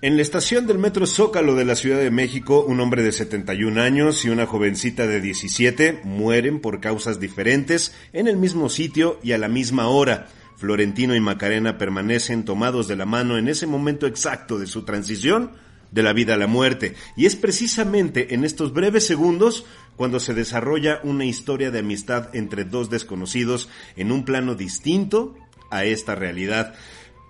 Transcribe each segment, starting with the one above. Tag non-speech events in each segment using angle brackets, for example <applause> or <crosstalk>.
En la estación del metro Zócalo de la Ciudad de México, un hombre de 71 años y una jovencita de 17 mueren por causas diferentes en el mismo sitio y a la misma hora. Florentino y Macarena permanecen tomados de la mano en ese momento exacto de su transición de la vida a la muerte. Y es precisamente en estos breves segundos cuando se desarrolla una historia de amistad entre dos desconocidos en un plano distinto a esta realidad.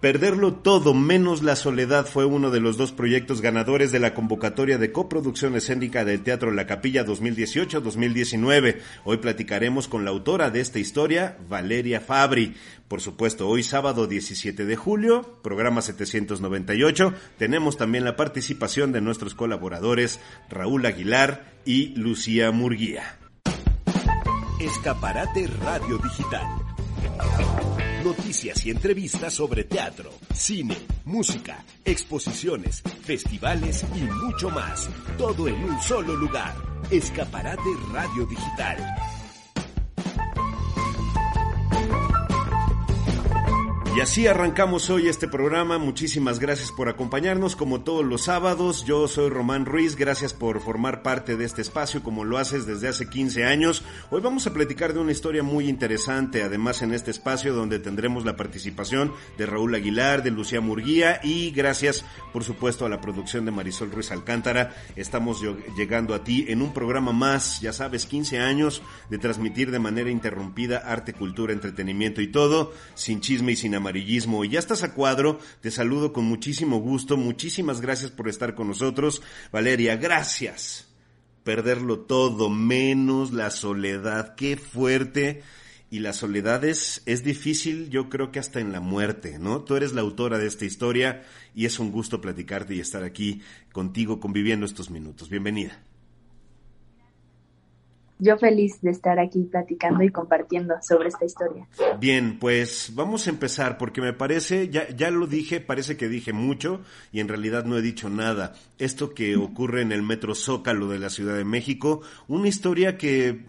Perderlo todo menos la soledad fue uno de los dos proyectos ganadores de la convocatoria de coproducción escénica del Teatro La Capilla 2018-2019. Hoy platicaremos con la autora de esta historia, Valeria Fabri. Por supuesto, hoy sábado 17 de julio, programa 798, tenemos también la participación de nuestros colaboradores Raúl Aguilar y Lucía Murguía. Escaparate Radio Digital Noticias y entrevistas sobre teatro, cine, música, exposiciones, festivales y mucho más. Todo en un solo lugar. Escaparate Radio Digital. Y así arrancamos hoy este programa. Muchísimas gracias por acompañarnos como todos los sábados. Yo soy Román Ruiz. Gracias por formar parte de este espacio como lo haces desde hace 15 años. Hoy vamos a platicar de una historia muy interesante, además en este espacio donde tendremos la participación de Raúl Aguilar, de Lucía Murguía y gracias por supuesto a la producción de Marisol Ruiz Alcántara. Estamos llegando a ti en un programa más, ya sabes, 15 años de transmitir de manera interrumpida arte, cultura, entretenimiento y todo, sin chisme y sin amarillo y ya estás a cuadro, te saludo con muchísimo gusto, muchísimas gracias por estar con nosotros. Valeria, gracias. Perderlo todo, menos la soledad, qué fuerte. Y la soledad es, es difícil, yo creo que hasta en la muerte, ¿no? Tú eres la autora de esta historia y es un gusto platicarte y estar aquí contigo conviviendo estos minutos. Bienvenida yo feliz de estar aquí platicando y compartiendo sobre esta historia. Bien, pues vamos a empezar porque me parece, ya, ya lo dije, parece que dije mucho y en realidad no he dicho nada. Esto que ocurre en el Metro Zócalo de la Ciudad de México, una historia que,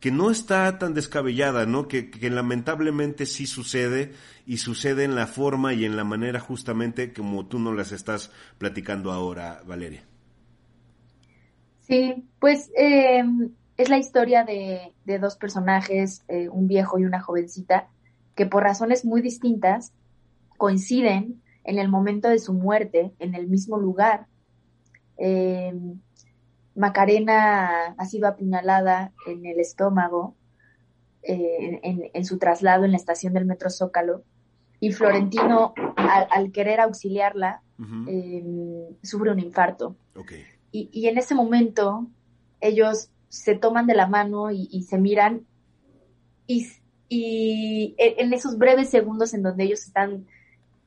que no está tan descabellada, ¿no? Que, que lamentablemente sí sucede y sucede en la forma y en la manera justamente como tú nos las estás platicando ahora, Valeria. Sí, pues eh, es la historia de, dos personajes, eh, un viejo y una jovencita, que por razones muy distintas coinciden en el momento de su muerte en el mismo lugar. Em, Macarena ha sido apuñalada en el estómago eh, en, su traslado en la estación del metro Zócalo y Florentino, al, querer auxiliarla, em, sufre un infarto. Y, y, en ese momento ellos se toman de la mano y, se miran y, en esos breves segundos en donde ellos están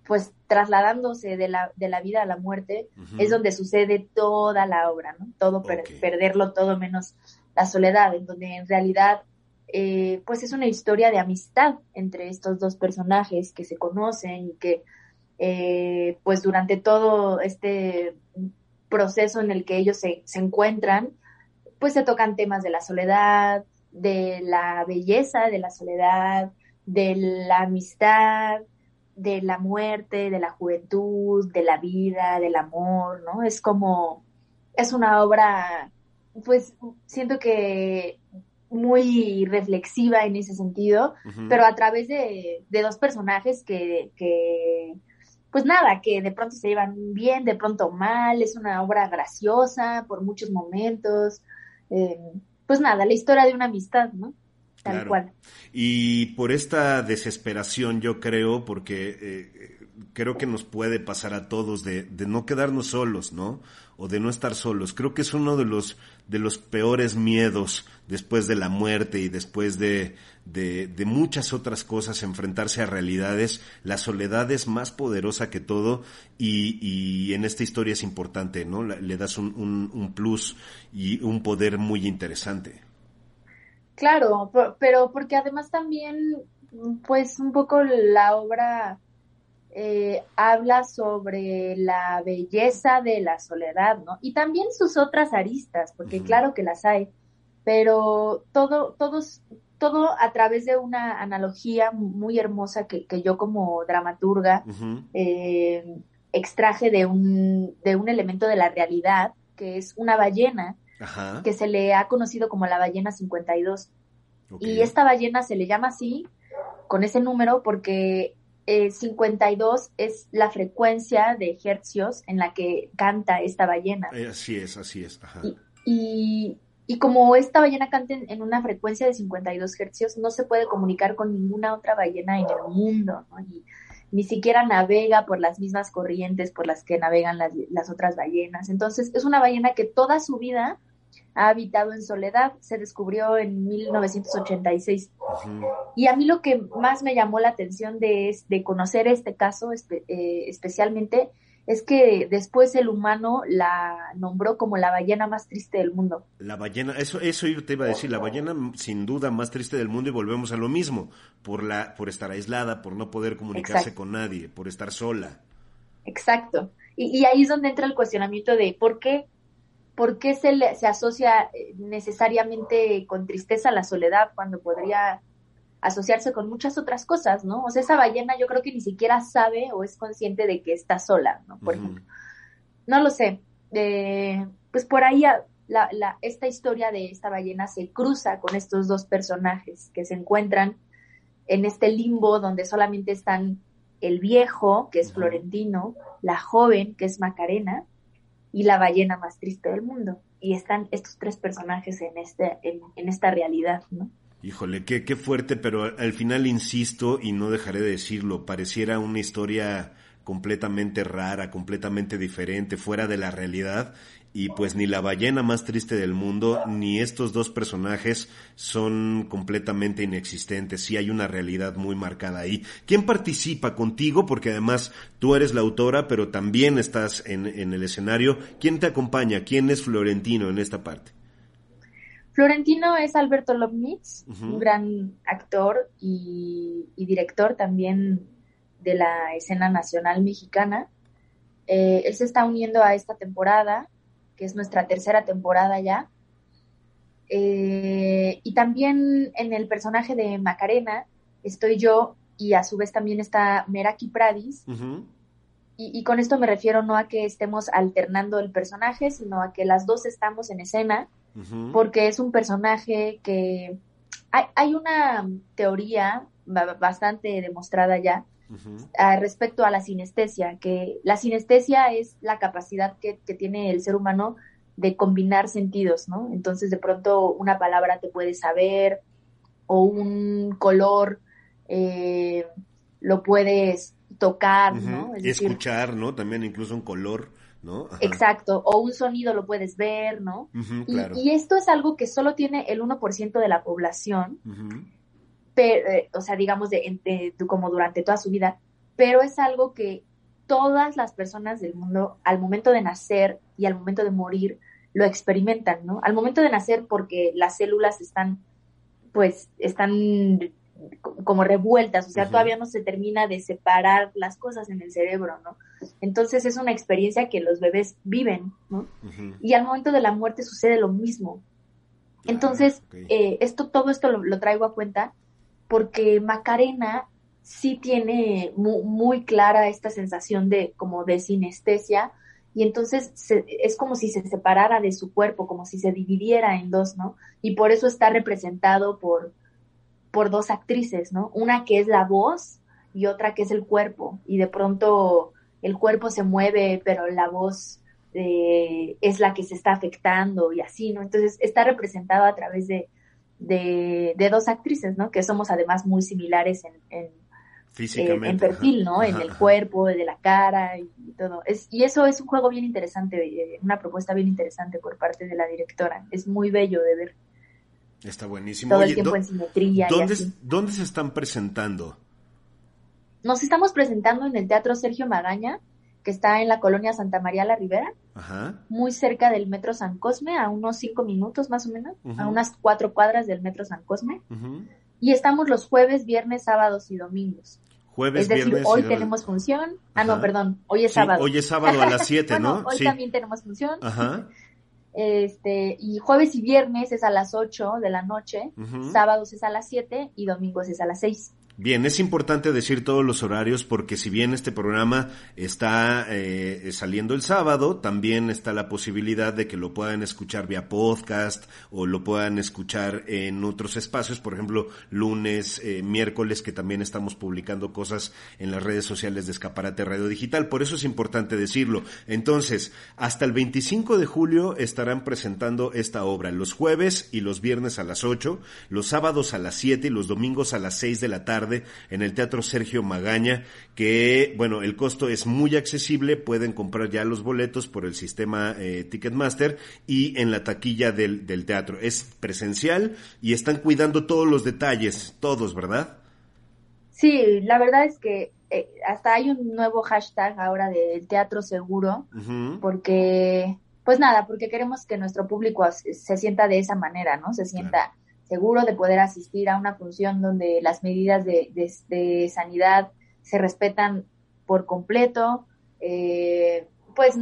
pues trasladándose de la, de la vida a la muerte, es donde sucede toda la obra, ¿no? Todo, perderlo todo menos la soledad, en donde en realidad eh, pues es una historia de amistad entre estos dos personajes que se conocen y que eh, pues durante todo este proceso en el que ellos se, se encuentran, pues se tocan temas de la soledad, de la belleza de la soledad, de la amistad, de la muerte, de la juventud, de la vida, del amor, ¿no? Es como, es una obra, pues siento que muy reflexiva en ese sentido, pero a través de, de dos personajes que, que, pues nada, que de pronto se llevan bien, de pronto mal, es una obra graciosa por muchos momentos, eh, pues nada, la historia de una amistad, ¿no? Tal cual. Y por esta desesperación, yo creo, porque eh, creo que nos puede pasar a todos de, de, no quedarnos solos, ¿no? O de no estar solos. Creo que es uno de los, de los peores miedos después de la muerte y después de, de, muchas otras cosas, enfrentarse a realidades. La soledad es más poderosa que todo y, y en esta historia es importante, ¿no? Le das un, un plus y un poder muy interesante. Claro, pero porque además también, pues un poco la obra eh, habla sobre la belleza de la soledad, ¿no? Y también sus otras aristas, porque claro que las hay, pero todo, todos, todo a través de una analogía muy hermosa que, que yo como dramaturga eh, extraje de un, de un elemento de la realidad, que es una ballena que se le ha conocido como la ballena 52. Y esta ballena se le llama así, con ese número, porque 52 eh, es la frecuencia de hercios en la que canta esta ballena. Eh, así es, así es. Y, y, como esta ballena canta en, una frecuencia de 52 hercios, no se puede comunicar con ninguna otra ballena en el mundo, ¿no? Y, ni siquiera navega por las mismas corrientes por las que navegan las, las otras ballenas. Entonces, es una ballena que toda su vida ha habitado en soledad, se descubrió en 1986. Y a mí lo que más me llamó la atención de, de conocer este caso eh, especialmente es que después el humano la nombró como la ballena más triste del mundo. La ballena, eso, eso yo te iba a decir, la ballena sin duda más triste del mundo y volvemos a lo mismo, por, la, por estar aislada, por no poder comunicarse con nadie, por estar sola. Exacto. Y, y ahí es donde entra el cuestionamiento de por qué ¿por qué se, le, se asocia eh, necesariamente con tristeza la soledad cuando podría asociarse con muchas otras cosas, ¿no? O sea, esa ballena yo creo que ni siquiera sabe o es consciente de que está sola, ¿no? Por ejemplo. No lo sé. Eh, pues por ahí la, la, esta historia de esta ballena se cruza con estos dos personajes que se encuentran en este limbo donde solamente están el viejo, que es Florentino, la joven, que es Macarena, y la ballena más triste del mundo. Y están estos tres personajes en, este, en, esta realidad, ¿no? Híjole, qué, qué fuerte, pero al final insisto y no dejaré de decirlo, pareciera una historia completamente rara, completamente diferente, fuera de la realidad y pues ni la ballena más triste del mundo ni estos dos personajes son completamente inexistentes. Sí hay una realidad muy marcada ahí. ¿Quién participa contigo? Porque además tú eres la autora, pero también estás en, el escenario. ¿Quién te acompaña? ¿Quién es Florentino en esta parte? Florentino es Alberto Lobnitz, un gran actor y, director también de la escena nacional mexicana. Eh, él se está uniendo a esta temporada que es nuestra tercera temporada ya. Eh, y también en el personaje de Macarena estoy yo y a su vez también está Meraki Pradis. y, con esto me refiero no a que estemos alternando el personaje, sino a que las dos estamos en escena, porque es un personaje que... Hay, hay una teoría bastante demostrada ya respecto a la sinestesia, que la sinestesia es la capacidad que, tiene el ser humano de combinar sentidos, ¿no? Entonces de pronto una palabra te puede saber o un color eh, lo puedes tocar, ¿no? escuchar, ¿no? También incluso un color, ¿no? Exacto, o un sonido lo puedes ver, ¿no? y, esto es algo que solo tiene el 1% de la población pero, eh, o sea, digamos, de, como durante toda su vida, pero es algo que todas las personas del mundo al momento de nacer y al momento de morir lo experimentan, ¿no? Al momento de nacer porque las células están, pues, están como revueltas, o sea, todavía no se termina de separar las cosas en el cerebro, ¿no? Entonces es una experiencia que los bebés viven, ¿no? Y al momento de la muerte sucede lo mismo. Entonces, eh, esto, todo esto lo, traigo a cuenta porque Macarena sí tiene muy, clara esta sensación de como de sinestesia y entonces es como si se separara de su cuerpo, como si se dividiera en dos, ¿no? Y por eso está representado por, por dos actrices, ¿no? Una que es la voz y otra que es el cuerpo y de pronto el cuerpo se mueve, pero la voz eh, es la que se está afectando y así, ¿no? Entonces está representado a través de, de, dos actrices, ¿no? Que somos además muy similares en, Físicamente. en perfil, ¿no? En el cuerpo, de la cara y, todo. Es, y eso es un juego bien interesante, una propuesta bien interesante por parte de la directora. Es muy bello de ver. Está buenísimo. Todo el tiempo en simetría. ¿dónde, ¿Dónde se están presentando? Nos estamos presentando en el Teatro Sergio Magaña, que está en la colonia Santa María la Ribera, muy cerca del Metro San Cosme, a unos cinco minutos más o menos, a unas cuatro cuadras del Metro San Cosme. Y estamos los jueves, viernes, sábados y domingos. Jueves, es decir, hoy tenemos función. Ah, no, perdón, hoy es sábado. Hoy es sábado a las <laughs> 7, ¿no? Hoy también tenemos función. Ajá. <laughs> Este, y jueves y viernes es a las 8 de la noche, sábados es a las 7 y domingos es a las 6. Bien, es importante decir todos los horarios porque si bien este programa está eh, saliendo el sábado, también está la posibilidad de que lo puedan escuchar vía podcast o lo puedan escuchar en otros espacios, por ejemplo, lunes, eh, miércoles, que también estamos publicando cosas en las redes sociales de Escaparate Radio Digital. Por eso es importante decirlo. Entonces, hasta el 25 de julio estarán presentando esta obra los jueves y los viernes a las 8, los sábados a las 7 y los domingos a las 6 de la tarde en el Teatro Sergio Magaña, que, bueno, el costo es muy accesible, pueden comprar ya los boletos por el sistema eh, Ticketmaster y en la taquilla del, teatro. Es presencial y están cuidando todos los detalles, todos, ¿verdad? Sí, la verdad es que eh, hasta hay un nuevo hashtag ahora del teatro seguro, porque, pues nada, porque queremos que nuestro público se, sienta de esa manera, ¿no? Se sienta seguro de poder asistir a una función donde las medidas de, sanidad se respetan por completo, eh, pues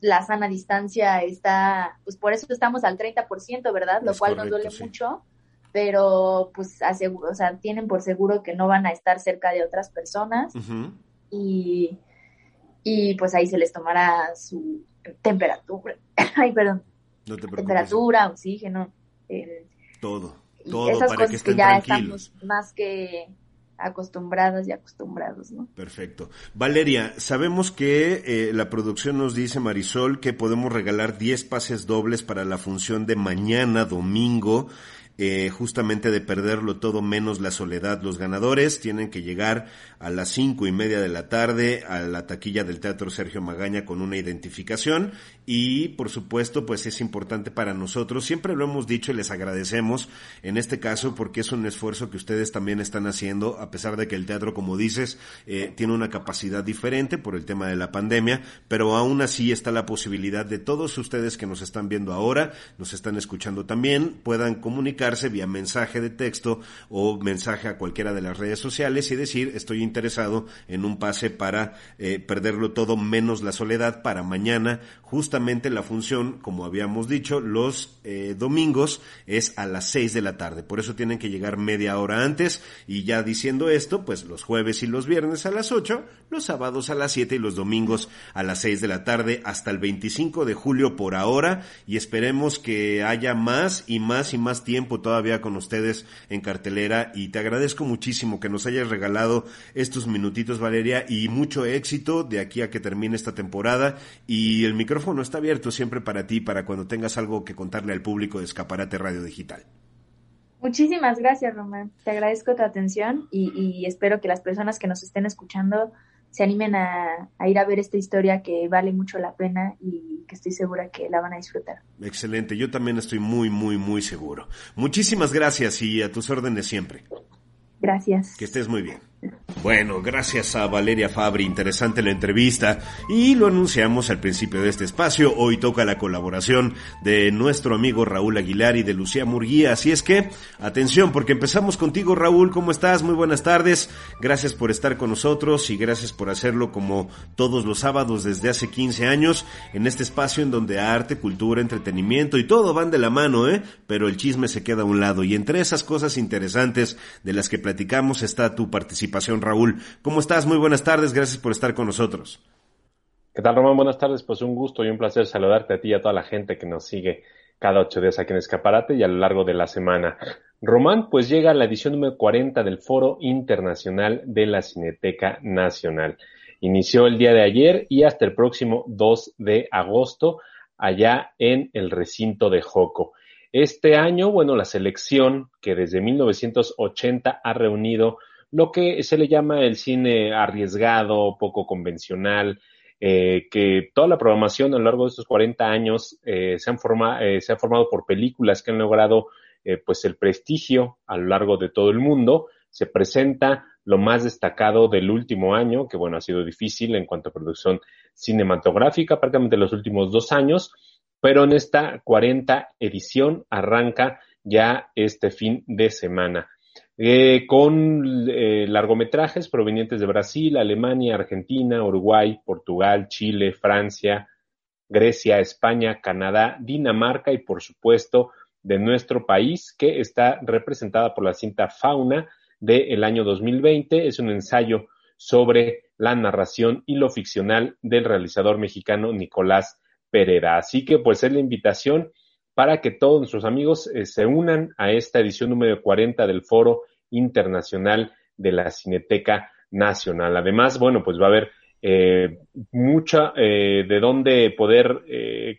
la sana distancia está, pues por eso estamos al 30%, ¿verdad? Lo cual nos duele mucho, pero pues aseguro, o sea, tienen por seguro que no van a estar cerca de otras personas y, y pues ahí se les tomará su temperatura, <laughs> ay, perdón, temperatura, oxígeno, todo todo esas para cosas que, ya estamos más que acostumbradas y acostumbrados, ¿no? Perfecto. Valeria, sabemos que eh, la producción nos dice, Marisol, que podemos regalar 10 pases dobles para la función de mañana, domingo, eh, justamente de perderlo todo menos la soledad. Los ganadores tienen que llegar a las cinco y media de la tarde a la taquilla del Teatro Sergio Magaña con una identificación y por supuesto pues es importante para nosotros, siempre lo hemos dicho y les agradecemos en este caso porque es un esfuerzo que ustedes también están haciendo a pesar de que el teatro como dices eh, tiene una capacidad diferente por el tema de la pandemia, pero aún así está la posibilidad de todos ustedes que nos están viendo ahora, nos están escuchando también, puedan comunicarse vía mensaje de texto o mensaje a cualquiera de las redes sociales y decir estoy interesado en un pase para eh, perderlo todo menos la soledad para mañana. Justamente la función, como habíamos dicho, los eh, domingos es a las 6 de la tarde. Por eso tienen que llegar media hora antes. Y ya diciendo esto, pues los jueves y los viernes a las 8, los sábados a las 7 y los domingos a las 6 de la tarde hasta el 25 de julio por ahora. Y esperemos que haya más y más y más todavía con ustedes en cartelera. Y te agradezco muchísimo que nos hayas regalado estos minutitos, Valeria, y mucho éxito de aquí a que termine esta temporada. Y el micrófono está abierto siempre para ti, para cuando tengas algo que contarle al público de Escaparate Radio Digital. Muchísimas gracias, Román. Te agradezco tu atención y, espero que las personas que nos estén escuchando se animen a, a, ir a ver esta historia que vale mucho la pena y que estoy segura que la van a disfrutar. Excelente, yo también estoy muy, muy, muy seguro. Muchísimas gracias y a tus órdenes siempre. Gracias. Que estés muy bien. Bueno, gracias a Valeria Fabri, interesante la entrevista y lo anunciamos al principio de este espacio. Hoy toca la colaboración de nuestro amigo Raúl Aguilar y de Lucía Murguía. Así es que, atención, porque empezamos contigo Raúl, ¿cómo estás? Muy buenas tardes. Gracias por estar con nosotros y gracias por hacerlo como todos los sábados desde hace 15 años en este espacio en donde arte, cultura, entretenimiento y todo van de la mano, ¿eh? Pero el chisme se queda a un lado y entre esas cosas interesantes de las que platicamos está tu participación Raúl. ¿Cómo estás? Muy buenas tardes, gracias por estar con nosotros. ¿Qué tal, Román? Buenas tardes, pues un gusto y un placer saludarte a ti y a toda la gente que nos sigue cada ocho días aquí en Escaparate y a lo largo de la semana. Román, pues llega la edición número 40 del Foro Internacional de la Cineteca Nacional. Inició el día de ayer y hasta el próximo 2 de agosto allá en el recinto de Joco. Este año, bueno, la selección que desde 1980 ha reunido lo que se le llama el cine arriesgado, poco convencional, eh, que toda la programación a lo largo de estos 40 años eh, se, han eh, se ha formado por películas que han logrado pues el prestigio a lo largo de todo el mundo. Se presenta lo más destacado del último año, que bueno, ha sido difícil en cuanto a producción cinematográfica, prácticamente los últimos dos años, pero en esta 40 edición arranca ya este fin de semana. Eh, con eh, largometrajes provenientes de Brasil, Alemania, Argentina, Uruguay, Portugal, Chile, Francia, Grecia, España, Canadá, Dinamarca y por supuesto de nuestro país, que está representada por la cinta Fauna del año 2020. Es un ensayo sobre la narración y lo ficcional del realizador mexicano Nicolás Pereira. Así que pues es la invitación para que todos nuestros amigos eh, se unan a esta edición número 40 del Foro Internacional de la Cineteca Nacional. Además, bueno, pues va a haber eh, mucha eh, de dónde poder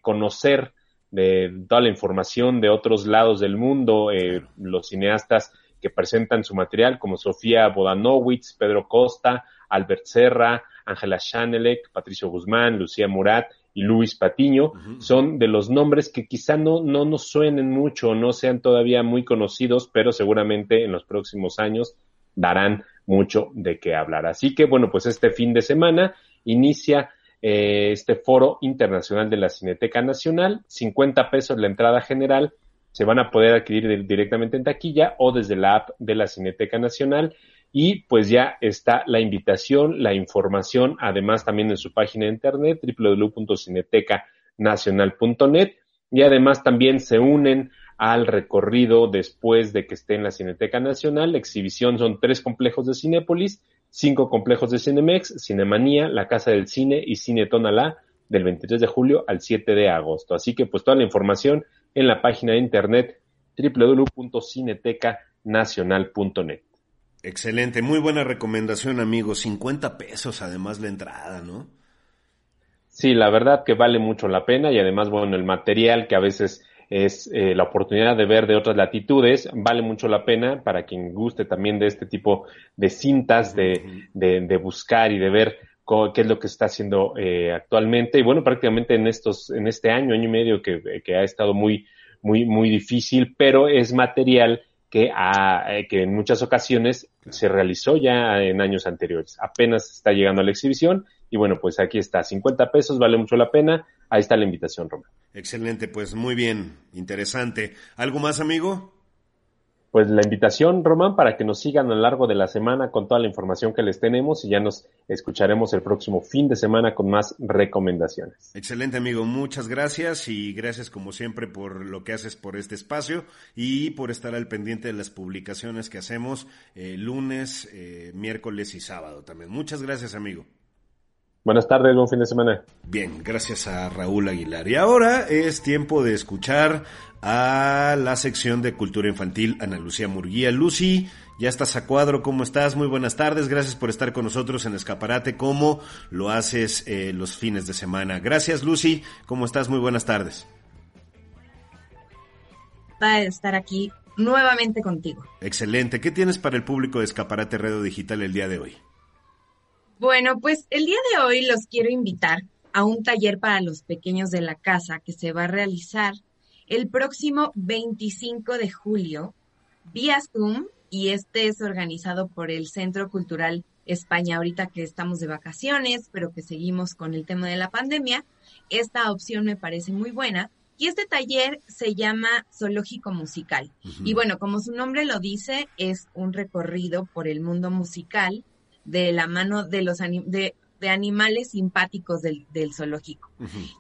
conocer de toda la información de otros lados del mundo, los cineastas que presentan su material, como Sofía Bodanowitz, Pedro Costa, Albert Serra, Ángela Chanelek, Patricio Guzmán, Lucía Murat y Luis Patiño, son de los nombres que quizá no, no nos suenen mucho, no sean todavía muy conocidos, pero seguramente en los próximos años darán mucho de qué hablar. Así que bueno, pues este fin de semana inicia eh, este foro internacional de la Cineteca Nacional, 50 pesos la entrada general, se van a poder adquirir directamente en taquilla o desde la app de la Cineteca Nacional. Y pues ya está la invitación, la información, además también en su página de internet www.cinetecanacional.net y además también se unen al recorrido después de que esté en la Cineteca Nacional. La exhibición son tres complejos de Cinépolis, cinco complejos de Cinemex, Cinemanía, la Casa del Cine y Cine Tonalá del 23 de julio al 7 de agosto. Así que pues toda la información en la página de internet www.cinetecanacional.net. Excelente, muy buena recomendación, amigo. 50 pesos además la entrada, ¿no? Sí, la verdad que vale mucho la pena y además, bueno, el material que a veces es eh, la oportunidad de ver de otras latitudes, vale mucho la pena para quien guste también de este tipo de cintas, de, de, buscar y de ver qué es lo que está haciendo eh, actualmente. Y bueno, prácticamente en estos, en este año, año y medio que, que ha estado muy, muy, muy difícil, pero es material que, eh, que en muchas ocasiones se realizó ya en años anteriores. Apenas está llegando a la exhibición y bueno, pues aquí está, 50 pesos, vale mucho la pena. Ahí está la invitación, Román. Excelente, pues muy bien, interesante. ¿Algo más, amigo? Pues la invitación, Román, para que nos sigan a lo largo de la semana con toda la información que les tenemos y ya nos escucharemos el próximo fin de semana con más recomendaciones. Excelente, amigo. Muchas gracias y gracias como siempre por lo que haces por este espacio y por estar al pendiente de las publicaciones que hacemos eh, lunes, eh, miércoles y sábado también. Muchas gracias, amigo. Buenas tardes, buen fin de semana. Bien, gracias a Raúl Aguilar. Y ahora es tiempo de escuchar a la sección de cultura infantil Ana Lucía Murguía. Lucy, ya estás a cuadro, ¿cómo estás? Muy buenas tardes, gracias por estar con nosotros en Escaparate, ¿cómo lo haces eh, los fines de semana? Gracias, Lucy, ¿cómo estás? Muy buenas tardes. Va estar aquí nuevamente contigo. Excelente, ¿qué tienes para el público de Escaparate Radio Digital el día de hoy? Bueno, pues el día de hoy los quiero invitar a un taller para los pequeños de la casa que se va a realizar el próximo 25 de julio vía Zoom y este es organizado por el Centro Cultural España ahorita que estamos de vacaciones, pero que seguimos con el tema de la pandemia. Esta opción me parece muy buena. Y este taller se llama Zoológico Musical. Y bueno, como su nombre lo dice, es un recorrido por el mundo musical de la mano de los de, de animales simpáticos del, del zoológico.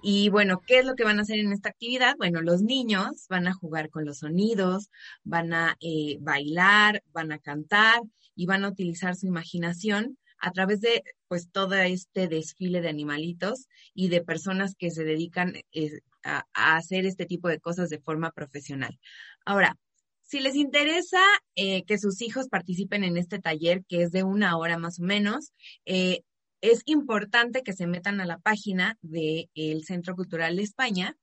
Y bueno, ¿qué es lo que van a hacer en esta actividad? Bueno, los niños van a jugar con los sonidos, van a eh, bailar, van a cantar y van a utilizar su imaginación a través de pues todo este desfile de animalitos y de personas que se dedican eh, a, hacer este tipo de cosas de forma profesional. Ahora, si les interesa eh, que sus hijos participen en este taller, que es de una hora más o menos, eh, es importante que se metan a la página del Centro Cultural de España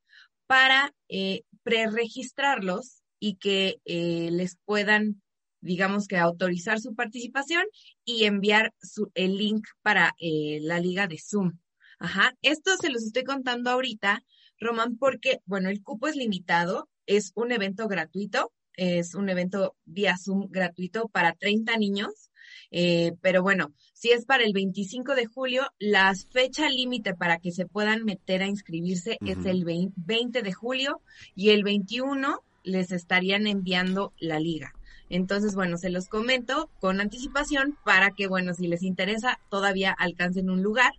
para eh, preregistrarlos y que les puedan digamos que autorizar su participación y enviar su, el link para eh, la liga de Zoom. Ajá, esto se los estoy contando ahorita, Román, porque, bueno, el cupo es limitado, es un evento gratuito, es un evento vía Zoom gratuito para 30 niños, eh, pero bueno, si es para el 25 de julio, la fecha límite para que se puedan meter a inscribirse es el 20 de julio y el 21 les estarían enviando la liga. Entonces, bueno, se los comento con anticipación para que, bueno, si les interesa, todavía alcancen un lugar.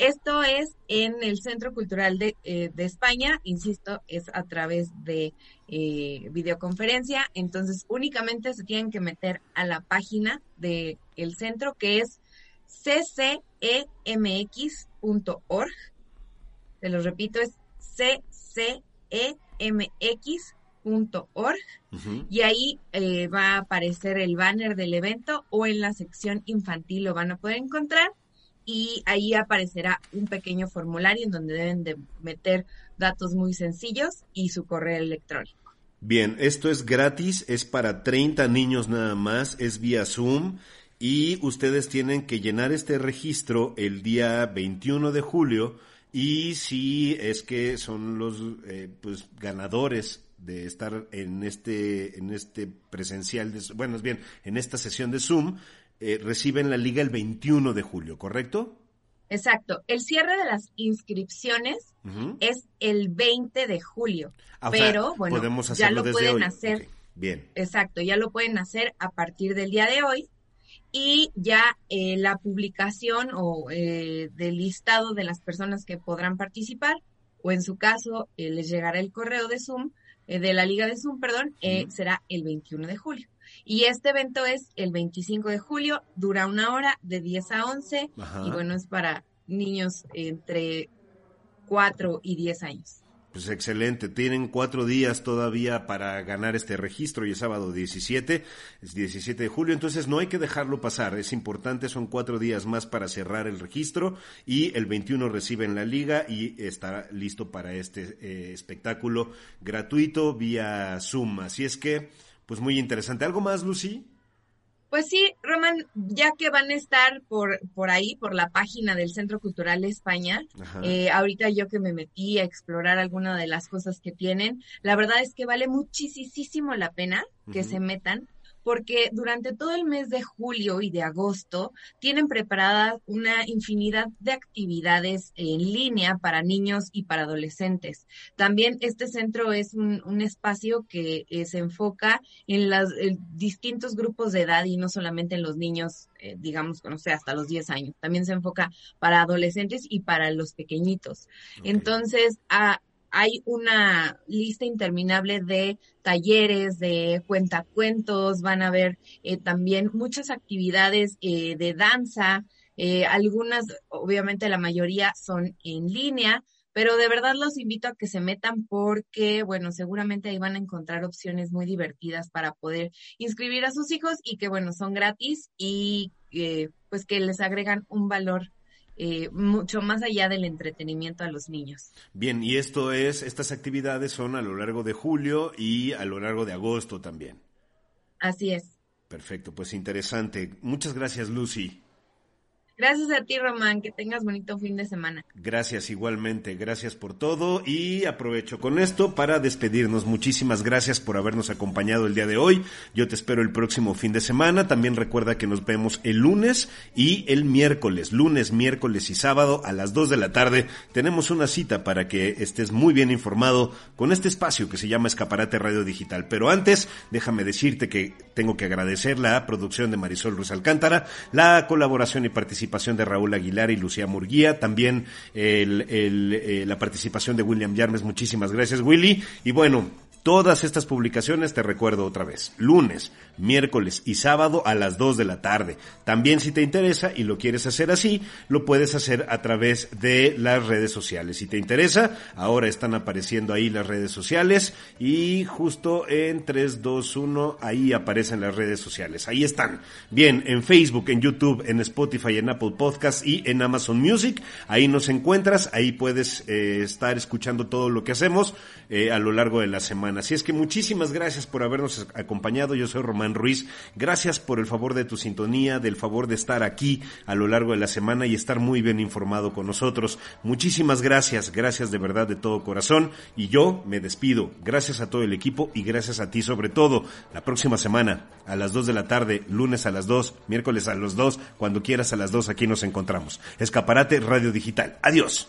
Esto es en el Centro Cultural de, eh, España, insisto, es a través de eh, videoconferencia, entonces únicamente se tienen que meter a la página del el centro que es ccemx.org. Se los repito, es ccemx org. Y ahí eh, va a aparecer el banner del evento o en la sección infantil lo van a poder encontrar y ahí aparecerá un pequeño formulario en donde deben de meter datos muy sencillos y su correo electrónico. Bien, esto es gratis, es para 30 niños nada más, es vía Zoom y ustedes tienen que llenar este registro el día 21 de julio y si es que son los eh, pues ganadores de estar en este, en este presencial, de, bueno, es bien, en esta sesión de Zoom, eh, reciben la liga el 21 de julio, ¿correcto? Exacto. El cierre de las inscripciones es el 20 de julio. Ah, pero bueno, ya lo pueden hacer. Bien. Exacto, ya lo pueden hacer a partir del día de hoy. Y ya eh, la publicación o eh, del listado de las personas que podrán participar, o en su caso, les llegará el correo de Zoom eh, de la Liga de Zoom, perdón, eh, será el 21 de julio. Y este evento es el 25 de julio, dura una hora de 10 a 11 y bueno, es para niños entre 4 y 10 años. Pues excelente, tienen cuatro días todavía para ganar este registro y es sábado 17, es 17 de julio, entonces no hay que dejarlo pasar, es importante, son cuatro días más para cerrar el registro y el 21 reciben la liga y estará listo para este eh, espectáculo gratuito vía Zoom, así es que, pues muy interesante. ¿Algo más, Lucy? Pues sí, Roman, ya que van a estar por, por ahí, por la página del Centro Cultural España, eh, ahorita yo que me metí a explorar alguna de las cosas que tienen, la verdad es que vale muchísimo la pena que se metan porque durante todo el mes de julio y de agosto tienen preparadas una infinidad de actividades en línea para niños y para adolescentes. También este centro es un, espacio que eh, se enfoca en los distintos grupos de edad y no solamente en los niños, eh, digamos, no sé, hasta los 10 años. También se enfoca para adolescentes y para los pequeñitos. Entonces, a, hay una lista interminable de talleres, de cuentacuentos, van a haber eh, también muchas actividades eh, de danza, eh, algunas, obviamente la mayoría son en línea, pero de verdad los invito a que se metan porque, bueno, seguramente ahí van a encontrar opciones muy divertidas para poder inscribir a sus hijos y que, bueno, son gratis y pues que les agregan un valor eh, mucho más allá del entretenimiento a los niños. Bien, y esto es, estas actividades son a lo largo de julio y a lo largo de agosto también. Así es. Perfecto, pues interesante. Muchas gracias, Lucy. Gracias a ti, Román. Que tengas bonito fin de semana. Gracias igualmente. Gracias por todo. Y aprovecho con esto para despedirnos. Muchísimas gracias por habernos acompañado el día de hoy. Yo te espero el próximo fin de semana. También recuerda que nos vemos el lunes y el miércoles. Lunes, miércoles y sábado a las 2 de la tarde. Tenemos una cita para que estés muy bien informado con este espacio que se llama Escaparate Radio Digital. Pero antes, déjame decirte que tengo que agradecer la producción de Marisol Ruiz Alcántara, la colaboración y participación participación de Raúl Aguilar y Lucía Murguía, también el, eh, la participación de William Yarmes. Muchísimas gracias, Willy. Y bueno, Todas estas publicaciones te recuerdo otra vez, lunes, miércoles y sábado a las 2 de la tarde. También si te interesa y lo quieres hacer así, lo puedes hacer a través de las redes sociales. Si te interesa, ahora están apareciendo ahí las redes sociales y justo en 3, 2, 1 ahí aparecen las redes sociales. Ahí están. Bien, en Facebook, en YouTube, en Spotify, en Apple Podcasts y en Amazon Music. Ahí nos encuentras, ahí puedes eh, estar escuchando todo lo que hacemos eh, a lo largo de la semana Así es que muchísimas gracias por habernos acompañado. Yo soy Román Ruiz. Gracias por el favor de tu sintonía, del favor de estar aquí a lo largo de la semana y estar muy bien informado con nosotros. Muchísimas gracias, gracias de verdad de todo corazón. Y yo me despido. Gracias a todo el equipo y gracias a ti sobre todo. La próxima semana, a las 2 de la tarde, lunes a las 2, miércoles a las 2, cuando quieras a las 2, aquí nos encontramos. Escaparate Radio Digital. Adiós.